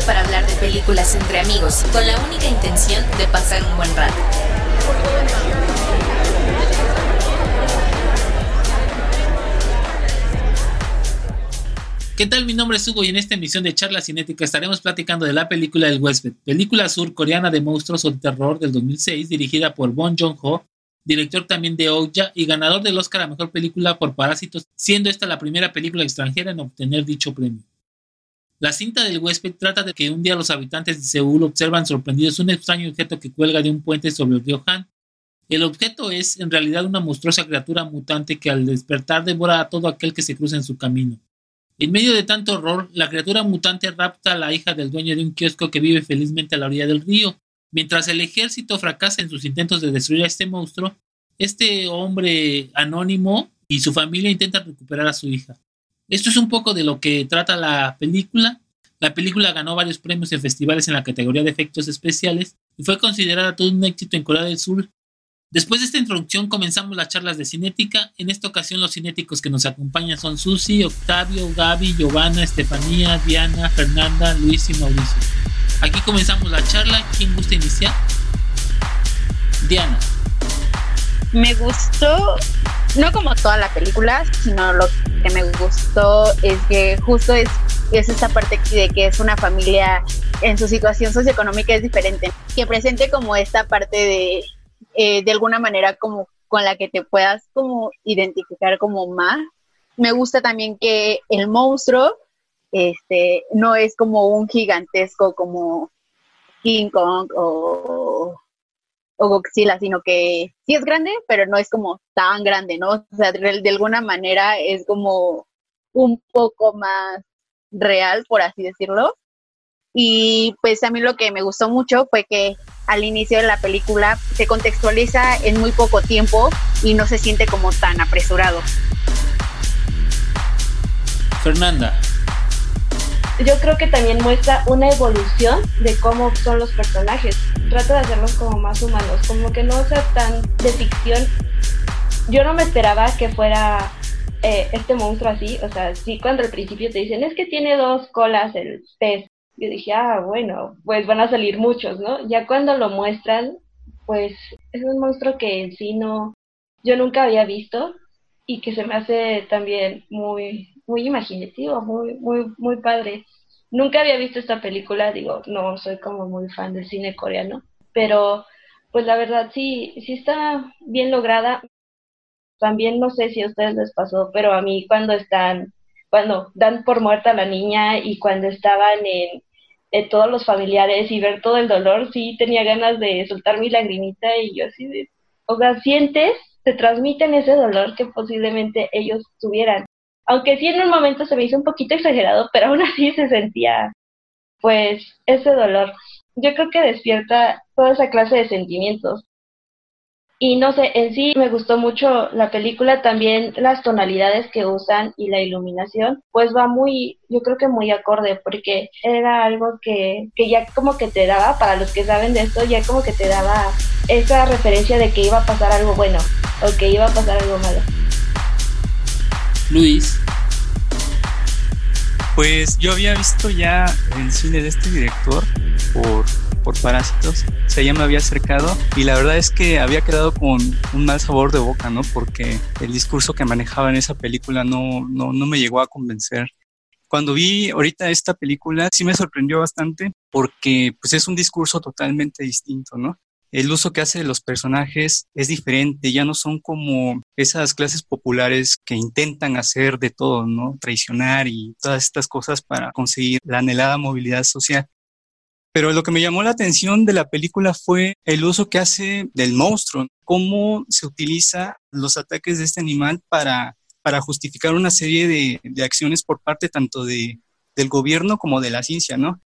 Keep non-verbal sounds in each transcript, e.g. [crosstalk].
para hablar de películas entre amigos, con la única intención de pasar un buen rato. ¿Qué tal? Mi nombre es Hugo y en esta emisión de Charla Cinética estaremos platicando de la película El Huésped, película surcoreana de monstruos o de terror del 2006 dirigida por Bong Joon-ho, director también de Ouya y ganador del Oscar a Mejor Película por Parásitos, siendo esta la primera película extranjera en obtener dicho premio. La cinta del huésped trata de que un día los habitantes de Seúl observan sorprendidos un extraño objeto que cuelga de un puente sobre el río Han. El objeto es en realidad una monstruosa criatura mutante que al despertar devora a todo aquel que se cruza en su camino. En medio de tanto horror, la criatura mutante rapta a la hija del dueño de un kiosco que vive felizmente a la orilla del río. Mientras el ejército fracasa en sus intentos de destruir a este monstruo, este hombre anónimo y su familia intentan recuperar a su hija. Esto es un poco de lo que trata la película. La película ganó varios premios en festivales en la categoría de efectos especiales y fue considerada todo un éxito en Corea del Sur Después de esta introducción comenzamos las charlas de cinética. En esta ocasión los cinéticos que nos acompañan son Susi, Octavio, Gaby, Giovanna, Estefanía, Diana, Fernanda, Luis y Mauricio. Aquí comenzamos la charla. ¿Quién gusta iniciar? Diana. Me gustó, no como toda la película, sino lo que me gustó es que justo es, es esta parte de que es una familia en su situación socioeconómica es diferente, que presente como esta parte de eh, de alguna manera como con la que te puedas como identificar como más. Me gusta también que el monstruo este, no es como un gigantesco como King Kong o, o Godzilla, sino que sí es grande, pero no es como tan grande, ¿no? O sea, de alguna manera es como un poco más real, por así decirlo. Y pues a mí lo que me gustó mucho fue que al inicio de la película se contextualiza en muy poco tiempo y no se siente como tan apresurado. Fernanda. Yo creo que también muestra una evolución de cómo son los personajes. Trata de hacerlos como más humanos, como que no sea tan de ficción. Yo no me esperaba que fuera eh, este monstruo así, o sea, sí cuando al principio te dicen es que tiene dos colas el pez, yo dije, ah, bueno, pues van a salir muchos, ¿no? Ya cuando lo muestran, pues es un monstruo que en sí no, yo nunca había visto y que se me hace también muy, muy imaginativo, muy, muy, muy padre. Nunca había visto esta película, digo, no soy como muy fan del cine coreano, pero pues la verdad sí, sí está bien lograda. También no sé si a ustedes les pasó, pero a mí cuando están cuando dan por muerta a la niña y cuando estaban en, todos los familiares y ver todo el dolor, sí tenía ganas de soltar mi lagrimita y yo así de, o sea, sientes, te transmiten ese dolor que posiblemente ellos tuvieran. Aunque sí en un momento se me hizo un poquito exagerado, pero aún así se sentía, pues, ese dolor. Yo creo que despierta toda esa clase de sentimientos. Y no sé, en sí me gustó mucho la película, también las tonalidades que usan y la iluminación, pues va muy, yo creo que muy acorde, porque era algo que, que ya como que te daba, para los que saben de esto, ya como que te daba esa referencia de que iba a pasar algo bueno o que iba a pasar algo malo. Luis. Pues yo había visto ya el cine de este director por por Parásitos, o sea, ya me había acercado y la verdad es que había quedado con un mal sabor de boca, ¿no? Porque el discurso que manejaba en esa película no, no, no me llegó a convencer. Cuando vi ahorita esta película sí me sorprendió bastante porque pues es un discurso totalmente distinto, ¿no? El uso que hace de los personajes es diferente, ya no son como esas clases populares que intentan hacer de todo, ¿no? Traicionar y todas estas cosas para conseguir la anhelada movilidad social. Pero lo que me llamó la atención de la película fue el uso que hace del monstruo, cómo se utiliza los ataques de este animal para, para justificar una serie de, de acciones por parte tanto de, del gobierno como de la ciencia, ¿no?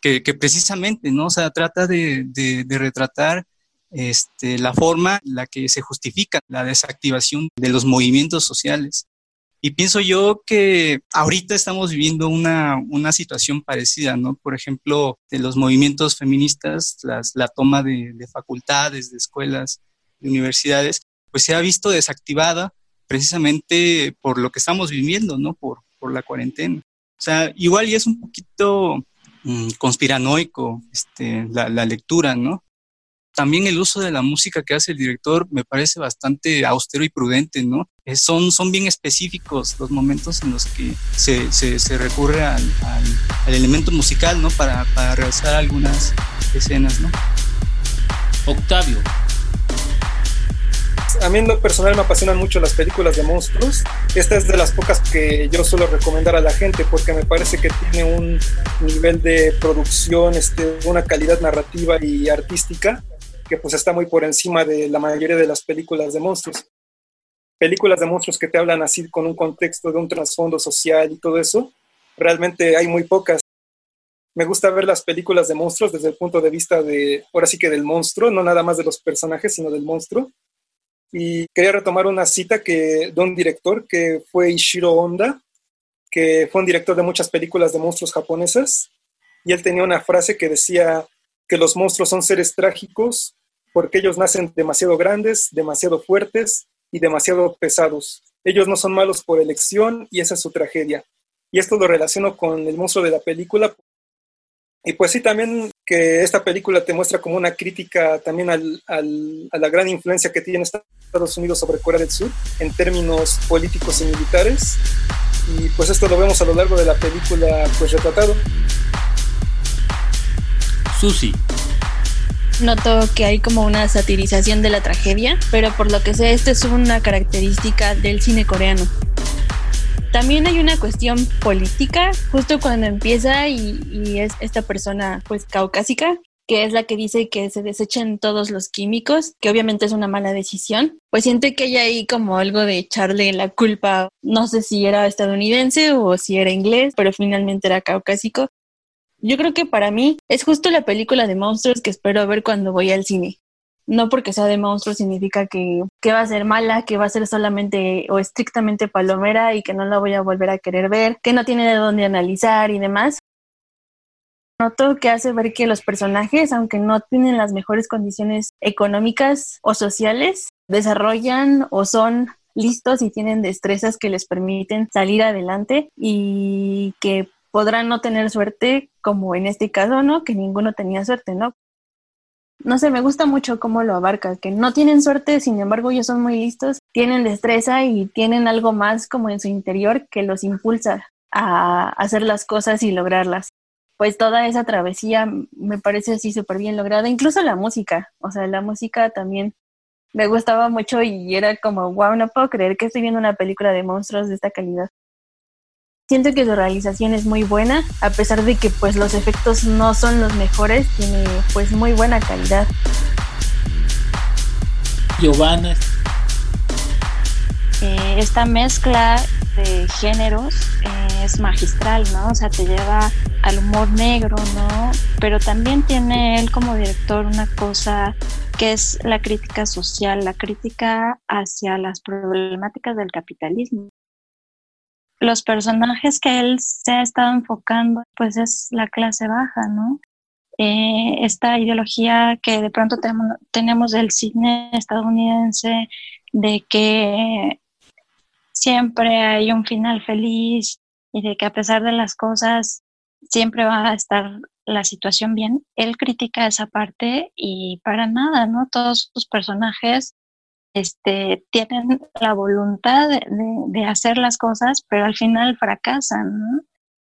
Que, precisamente, ¿no? O sea, trata de, retratar este, la forma en la que se justifica la desactivación de los movimientos sociales. Y pienso yo que ahorita estamos viviendo una, una situación parecida, ¿no? Por ejemplo, de los movimientos feministas, la toma de, de, facultades, de escuelas, de universidades, pues se ha visto desactivada precisamente por lo que estamos viviendo, ¿no? Por, por la cuarentena. O sea, igual y es un poquito conspiranoico este, la, lectura, ¿no? También el uso de la música que hace el director me parece bastante austero y prudente, ¿no? Eh, son, son bien específicos los momentos en los que se, se, recurre al, al, elemento musical, ¿no? Para, para realizar algunas escenas, ¿no? Octavio. A mí en lo personal me apasionan mucho las películas de monstruos. Esta es de las pocas que yo suelo recomendar a la gente porque me parece que tiene un nivel de producción, este, una calidad narrativa y artística que pues está muy por encima de la mayoría de las películas de monstruos. Películas de monstruos que te hablan así con un contexto de un trasfondo social y todo eso, realmente hay muy pocas. Me gusta ver las películas de monstruos desde el punto de vista de, ahora sí que del monstruo, no nada más de los personajes, sino del monstruo. Y quería retomar una cita que, de un director que fue Ishiro Honda, que fue un director de muchas películas de monstruos japonesas, y él tenía una frase que decía que los monstruos son seres trágicos porque ellos nacen demasiado grandes, demasiado fuertes y demasiado pesados. Ellos no son malos por elección y esa es su tragedia. Y esto lo relaciono con el monstruo de la película. Y pues sí, también que esta película te muestra como una crítica también al, a la gran influencia que tiene Estados Unidos sobre Corea del Sur en términos políticos y militares. Y pues esto lo vemos a lo largo de la película pues retratado. Susi, Noto que hay como una satirización de la tragedia, pero por lo que sé, esta es una característica del cine coreano. También hay una cuestión política, justo cuando empieza y, es esta persona pues caucásica, que es la que dice que se desechen todos los químicos, que obviamente es una mala decisión, pues siente que hay ahí como algo de echarle la culpa, no sé si era estadounidense o si era inglés, pero finalmente era caucásico, yo creo que para mí es justo la película de monstruos que espero ver cuando voy al cine. No porque sea de monstruos significa que, que va a ser mala, que va a ser solamente o estrictamente palomera y que no la voy a volver a querer ver, que no tiene de dónde analizar y demás. Noto que hace ver que los personajes, aunque no tienen las mejores condiciones económicas o sociales, desarrollan o son listos y tienen destrezas que les permiten salir adelante y que podrán no tener suerte, como en este caso, ¿no? Que ninguno tenía suerte, ¿no? No sé, me gusta mucho cómo lo abarca, que no tienen suerte, sin embargo ellos son muy listos, tienen destreza y tienen algo más como en su interior que los impulsa a hacer las cosas y lograrlas. Pues toda esa travesía me parece así súper bien lograda, incluso la música, o sea, la música también me gustaba mucho y era como, wow, no puedo creer que estoy viendo una película de monstruos de esta calidad. Siento que su realización es muy buena, a pesar de que pues los efectos no son los mejores, tiene pues muy buena calidad. Giovanna. Eh, esta mezcla de géneros eh, es magistral, ¿no? O sea, te lleva al humor negro, ¿no? Pero también tiene él como director una cosa que es la crítica social, la crítica hacia las problemáticas del capitalismo los personajes que él se ha estado enfocando, pues es la clase baja, ¿no? Eh, esta ideología que de pronto tenemos, del cine estadounidense, de que siempre hay un final feliz y de que a pesar de las cosas siempre va a estar la situación bien, él critica esa parte y para nada, ¿no? Todos sus personajes este, tienen la voluntad de, hacer las cosas, pero al final fracasan.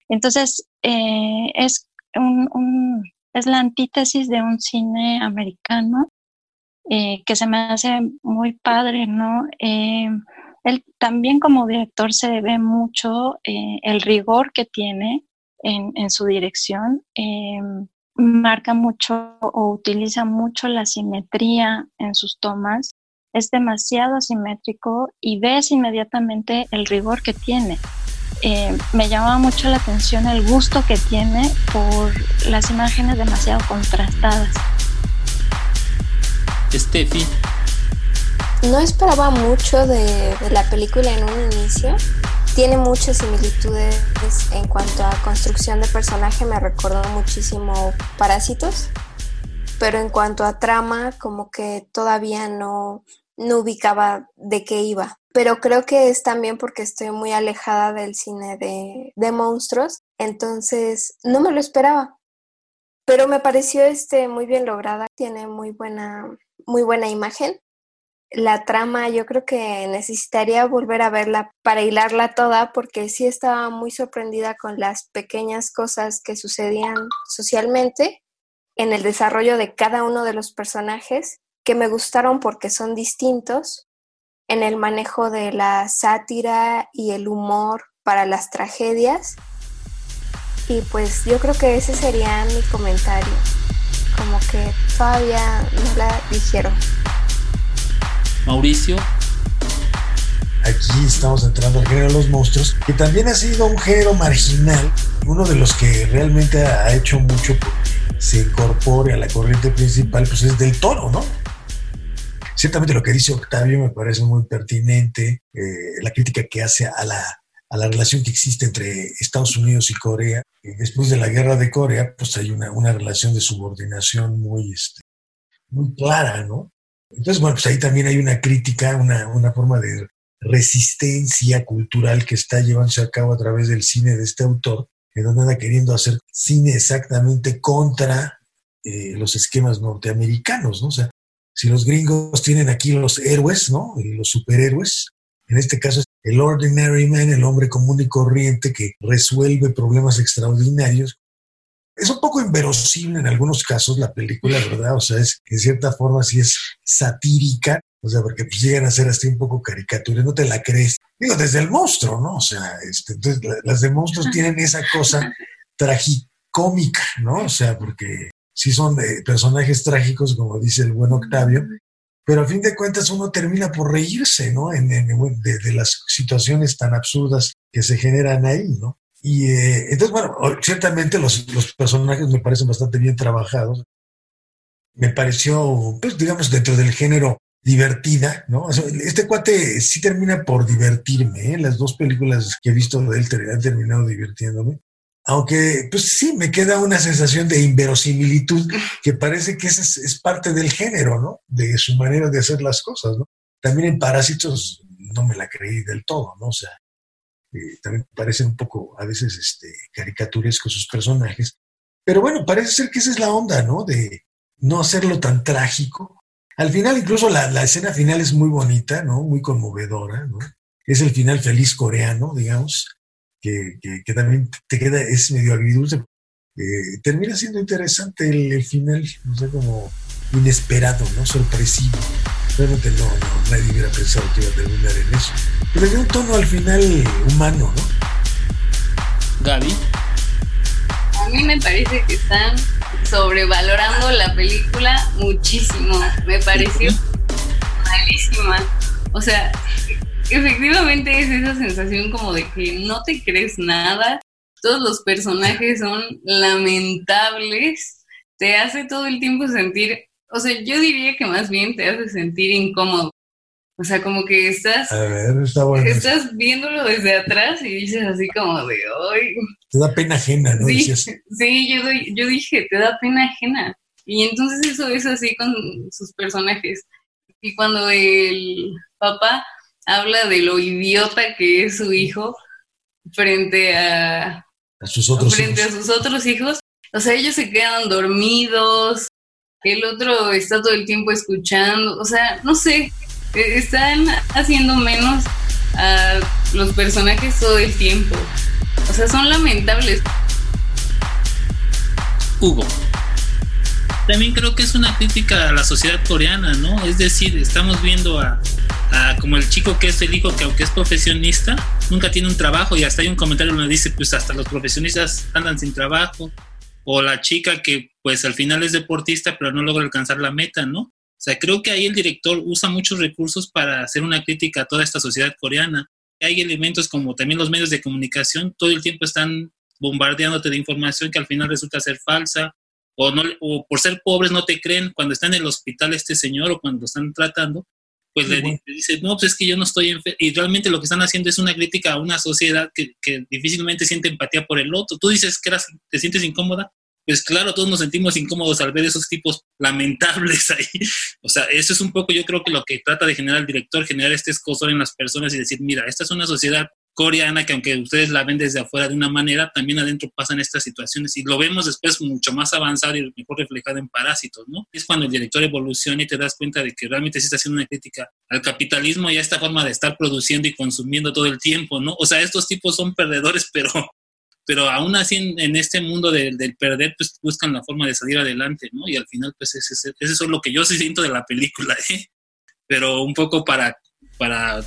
Entonces, eh, es, un, la antítesis de un cine americano eh, que se me hace muy padre, ¿no? Eh, él también como director se ve mucho el rigor que tiene en, en su dirección marca mucho o utiliza mucho la simetría en sus tomas es demasiado asimétrico y ves inmediatamente el rigor que tiene. Eh, me llama mucho la atención el gusto que tiene por las imágenes demasiado contrastadas. Steffi. No esperaba mucho de, de la película en un inicio. Tiene muchas similitudes en cuanto a construcción de personaje, me recordó muchísimo Parásitos, pero en cuanto a trama, como que todavía no, no ubicaba de qué iba. Pero creo que es también porque estoy muy alejada del cine de, de monstruos, entonces no me lo esperaba. pero me pareció este muy bien lograda, tiene muy buena, muy buena imagen. La trama yo creo que necesitaría volver a verla para hilarla toda porque sí estaba muy sorprendida con las pequeñas cosas que sucedían socialmente en el desarrollo de cada uno de los personajes que me gustaron porque son distintos en el manejo de la sátira y el humor para las tragedias y pues yo creo que ese sería mi comentario. Como que todavía no la dijeron. Mauricio. Aquí estamos entrando al género de los monstruos, que también ha sido un género marginal, uno de los que realmente ha hecho mucho porque se incorpore a la corriente principal, pues es del toro, ¿no? Ciertamente lo que dice Octavio me parece muy pertinente, eh, la crítica que hace a la a la relación que existe entre Estados Unidos y Corea. Después de la guerra de Corea, pues hay una, una relación de subordinación muy, este, muy clara, ¿no? Entonces, bueno, pues ahí también hay una crítica, una, una forma de resistencia cultural que está llevándose a cabo a través del cine de este autor, que no anda queriendo hacer cine exactamente contra eh, los esquemas norteamericanos, ¿no? O sea, si los gringos tienen aquí los héroes, ¿no? Y los superhéroes, en este caso el ordinary man, el hombre común y corriente que resuelve problemas extraordinarios. Es un poco inverosímil en algunos casos la película, ¿verdad? O sea, es en cierta forma sí es satírica, o sea, porque pues llegan a ser hasta un poco caricaturas, no te la crees. Digo, desde el monstruo, ¿no? O sea, este, entonces las de monstruos [laughs] tienen esa cosa tragicómica, ¿no? O sea, porque sí son de personajes trágicos, como dice el buen Octavio, pero a fin de cuentas uno termina por reírse, ¿no? En, de, las situaciones tan absurdas que se generan ahí, ¿no? Y eh, entonces, bueno, ciertamente los, los, personajes me parecen bastante bien trabajados. Me pareció, pues digamos, dentro del género divertida, ¿no? Este cuate sí termina por divertirme, ¿eh? Las dos películas que he visto de él han terminado divirtiéndome. Aunque, pues sí, me queda una sensación de inverosimilitud [laughs] que parece que es, es parte del género, ¿no? De su manera de hacer las cosas, ¿no? También en Parásitos no me la creí del todo, ¿no? O sea, eh, también parecen un poco a veces este, caricaturescos sus personajes. Pero bueno, parece ser que esa es la onda, ¿no? De no hacerlo tan trágico. Al final, incluso la, la escena final es muy bonita, ¿no? Muy conmovedora, ¿no? Es el final feliz coreano, digamos que, que, también te queda, es medio agridulce. Eh, termina siendo interesante el, final, no sé, como inesperado, ¿no? Sorpresivo. Realmente no, no, nadie hubiera pensado que iba a terminar en eso. Pero le un tono al final humano, ¿no? Gaby. A mí me parece que están sobrevalorando la película muchísimo. Me pareció malísima. O sea, efectivamente es esa sensación como de que no te crees nada, todos los personajes son lamentables, te hace todo el tiempo sentir, o sea, yo diría que más bien te hace sentir incómodo. O sea, como que estás, estás viéndolo desde atrás y dices así como de, hoy Te da pena ajena, ¿no? Sí, sí yo, yo dije, te da pena ajena. Y entonces eso es así con sus personajes. Y cuando el papá habla de lo idiota que es su hijo frente a, sus otros frente hijos. a sus otros hijos. O sea, ellos se quedan dormidos, el otro está todo el tiempo escuchando, o sea, no sé, e, están haciendo menos a los personajes todo el tiempo. O sea, son lamentables. Hugo. También creo que es una crítica a la sociedad coreana, ¿no? Es decir, estamos viendo a, como el chico que es el hijo que aunque es profesionista, nunca tiene un trabajo y hasta hay un comentario donde dice, pues hasta los profesionistas andan sin trabajo, o la chica que pues al final es deportista pero no logra alcanzar la meta, ¿no? O sea, creo que ahí el director usa muchos recursos para hacer una crítica a toda esta sociedad coreana. Hay elementos como también los medios de comunicación, todo el tiempo están bombardeándote de información que al final resulta ser falsa, o, no, o por ser pobres no te creen cuando está en el hospital este señor o cuando están tratando, pues le, dice, no, pues es que yo no estoy enfermo. Y realmente lo que están haciendo es una crítica a una sociedad que, que difícilmente siente empatía por el otro. Tú dices que eras, te sientes incómoda. Pues claro, todos nos sentimos incómodos al ver esos tipos lamentables [laughs] ahí. O sea, eso es un poco, yo creo que lo que trata de generar el director, generar este escosor en las personas y decir, mira, esta es una sociedad coreana que aunque ustedes la ven desde afuera de una manera, también adentro pasan estas situaciones y lo vemos después mucho más avanzado y mejor reflejado en Parásitos, ¿no? Es cuando el director evoluciona y te das cuenta de que realmente sí está haciendo una crítica al capitalismo y a esta forma de estar produciendo y consumiendo todo el tiempo, ¿no? O sea, estos tipos son perdedores, [laughs] pero, pero aún así en, este mundo del perder, pues buscan la forma de salir adelante, ¿no? Y al final, pues ese, es lo que yo siento de la película, [laughs] ¿eh? Pero un poco para, para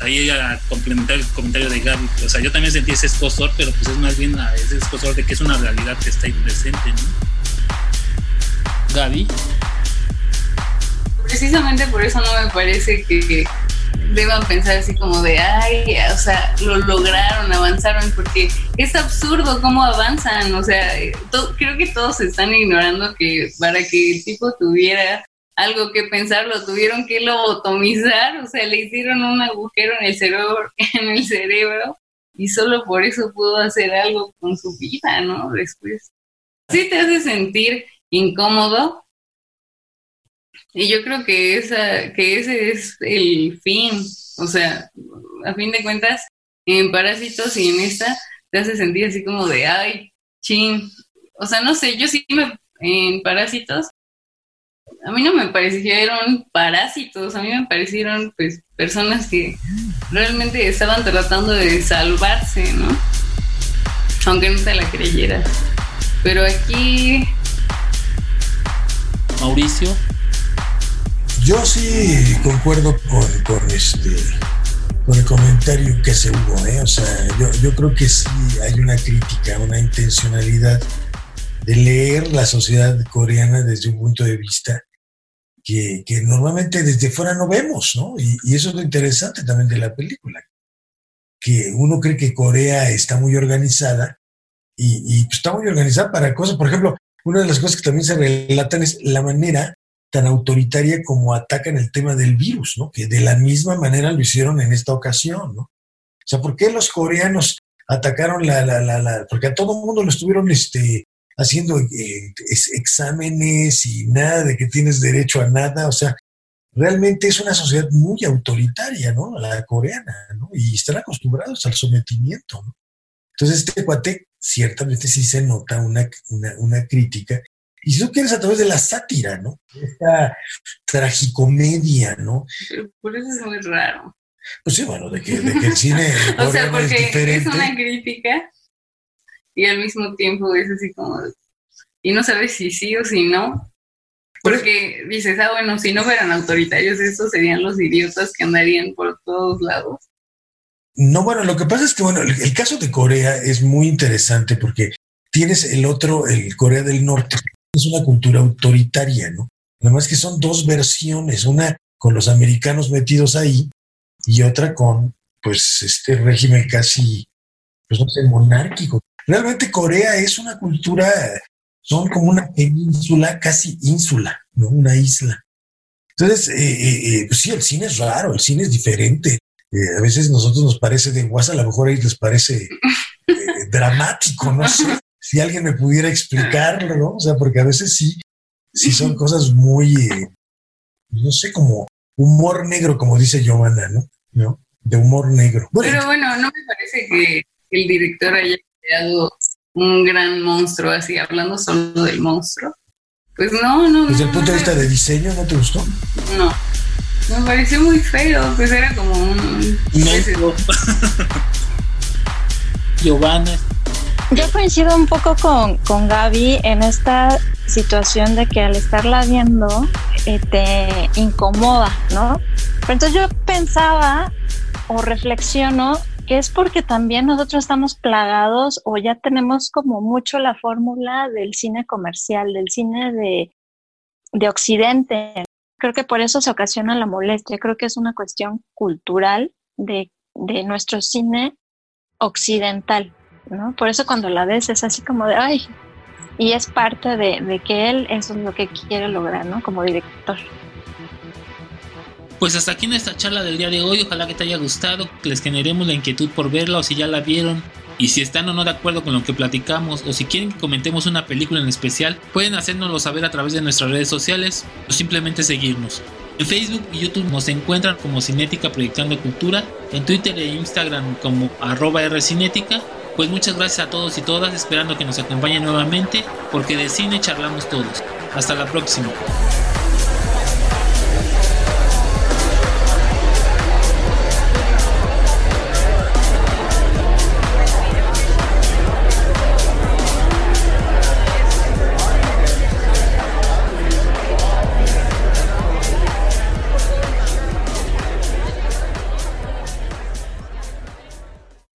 ahí a complementar el comentario de Gaby. O sea, yo también sentí ese escosor, pero pues es más bien ese escosor de que es una realidad que está ahí presente, ¿no? Gaby. Precisamente por eso no me parece que deban pensar así como de, ay, o sea, lo lograron, avanzaron, porque es absurdo cómo avanzan, o sea, creo que todos están ignorando que para que el tipo tuviera algo que pensar, lo tuvieron que lobotomizar, o sea, le hicieron un agujero en el cerebro, [laughs] en el cerebro y solo por eso pudo hacer algo con su vida, ¿no? Después. Sí te hace sentir incómodo. Y yo creo que esa, que ese es el fin. O sea, a fin de cuentas, en Parásitos y en esta te hace sentir así como de ay, chin. O sea, no sé, yo sí me en Parásitos a mí no me parecieron parásitos, a mí me parecieron pues personas que realmente estaban tratando de salvarse, ¿no? Aunque no te la creyeras. Pero aquí... Mauricio. Yo sí concuerdo con, este con el comentario que se hubo, ¿eh? O sea, yo, yo creo que sí hay una crítica, una intencionalidad de leer la sociedad coreana desde un punto de vista que, normalmente desde fuera no vemos, ¿no? Y, eso es lo interesante también de la película, que uno cree que Corea está muy organizada y, pues, está muy organizada para cosas, por ejemplo, una de las cosas que también se relatan es la manera tan autoritaria como atacan el tema del virus, ¿no? Que de la misma manera lo hicieron en esta ocasión, ¿no? O sea, ¿por qué los coreanos atacaron la, la, la, porque a todo el mundo lo estuvieron este, haciendo eh, exámenes y nada de que tienes derecho a nada, o sea, realmente es una sociedad muy autoritaria, ¿no? La coreana, ¿no? Y están acostumbrados al sometimiento, ¿no? Entonces, este cuate ciertamente sí se nota una, una, crítica. Y si tú quieres, a través de la sátira, ¿no? Esta tragicomedia, ¿no? por eso es muy raro. Pues sí, bueno, de que, el cine. [laughs] o sea, porque es una crítica y al mismo tiempo es así como, y no sabes si sí o si no, porque dices, ah, bueno, si no fueran autoritarios, estos serían los idiotas que andarían por todos lados. No, bueno, lo que pasa es que, bueno, el, caso de Corea es muy interesante porque tienes el otro, el Corea del Norte, es una cultura autoritaria, ¿no? Nada más que son dos versiones, una con los americanos metidos ahí y otra con, pues, este régimen casi, pues no sé, monárquico. Realmente Corea es una cultura, son como una península, casi ínsula, ¿no? Una isla. Entonces, eh, eh, eh, pues sí, el cine es raro, el cine es diferente. a veces nosotros nos parece de WhatsApp, a lo mejor a ellos les parece [laughs] dramático, no sé. Si alguien me pudiera explicarlo, ¿no? O sea, porque a veces sí, sí son cosas muy, no sé, como humor negro, como dice Giovanna, ¿no? De humor negro. Pero bueno, no me parece que el director haya creado un gran monstruo, así hablando solo del monstruo. Pues no, no. Desde el punto de vista de diseño, ¿no te gustó? No. Me pareció muy feo, pues era como un. [laughs] Giovanna. Yo coincido un poco con, con Gaby en esta situación de que al estarla viendo eh, te incomoda, ¿no? Pero entonces yo pensaba o reflexiono es porque también nosotros estamos plagados o ya tenemos como mucho la fórmula del cine comercial, del cine de, de Occidente. Creo que por eso se ocasiona la molestia. Creo que es una cuestión cultural de, de nuestro cine occidental, ¿no? Por eso cuando la ves es así como de, ay, y es parte de, de que él eso es lo que quiere lograr, ¿no? Como director. Pues hasta aquí nuestra charla del día de hoy. Ojalá que te haya gustado, que les generemos la inquietud por verla o si ya la vieron. Y si están o no de acuerdo con lo que platicamos o si quieren que comentemos una película en especial, pueden hacérnoslo saber a través de nuestras redes sociales o simplemente seguirnos. En Facebook y YouTube nos encuentran como Cinética Proyectando Cultura, en Twitter e Instagram como arroba Rcinética. Pues muchas gracias a todos y todas, esperando que nos acompañen nuevamente, porque de cine charlamos todos. Hasta la próxima.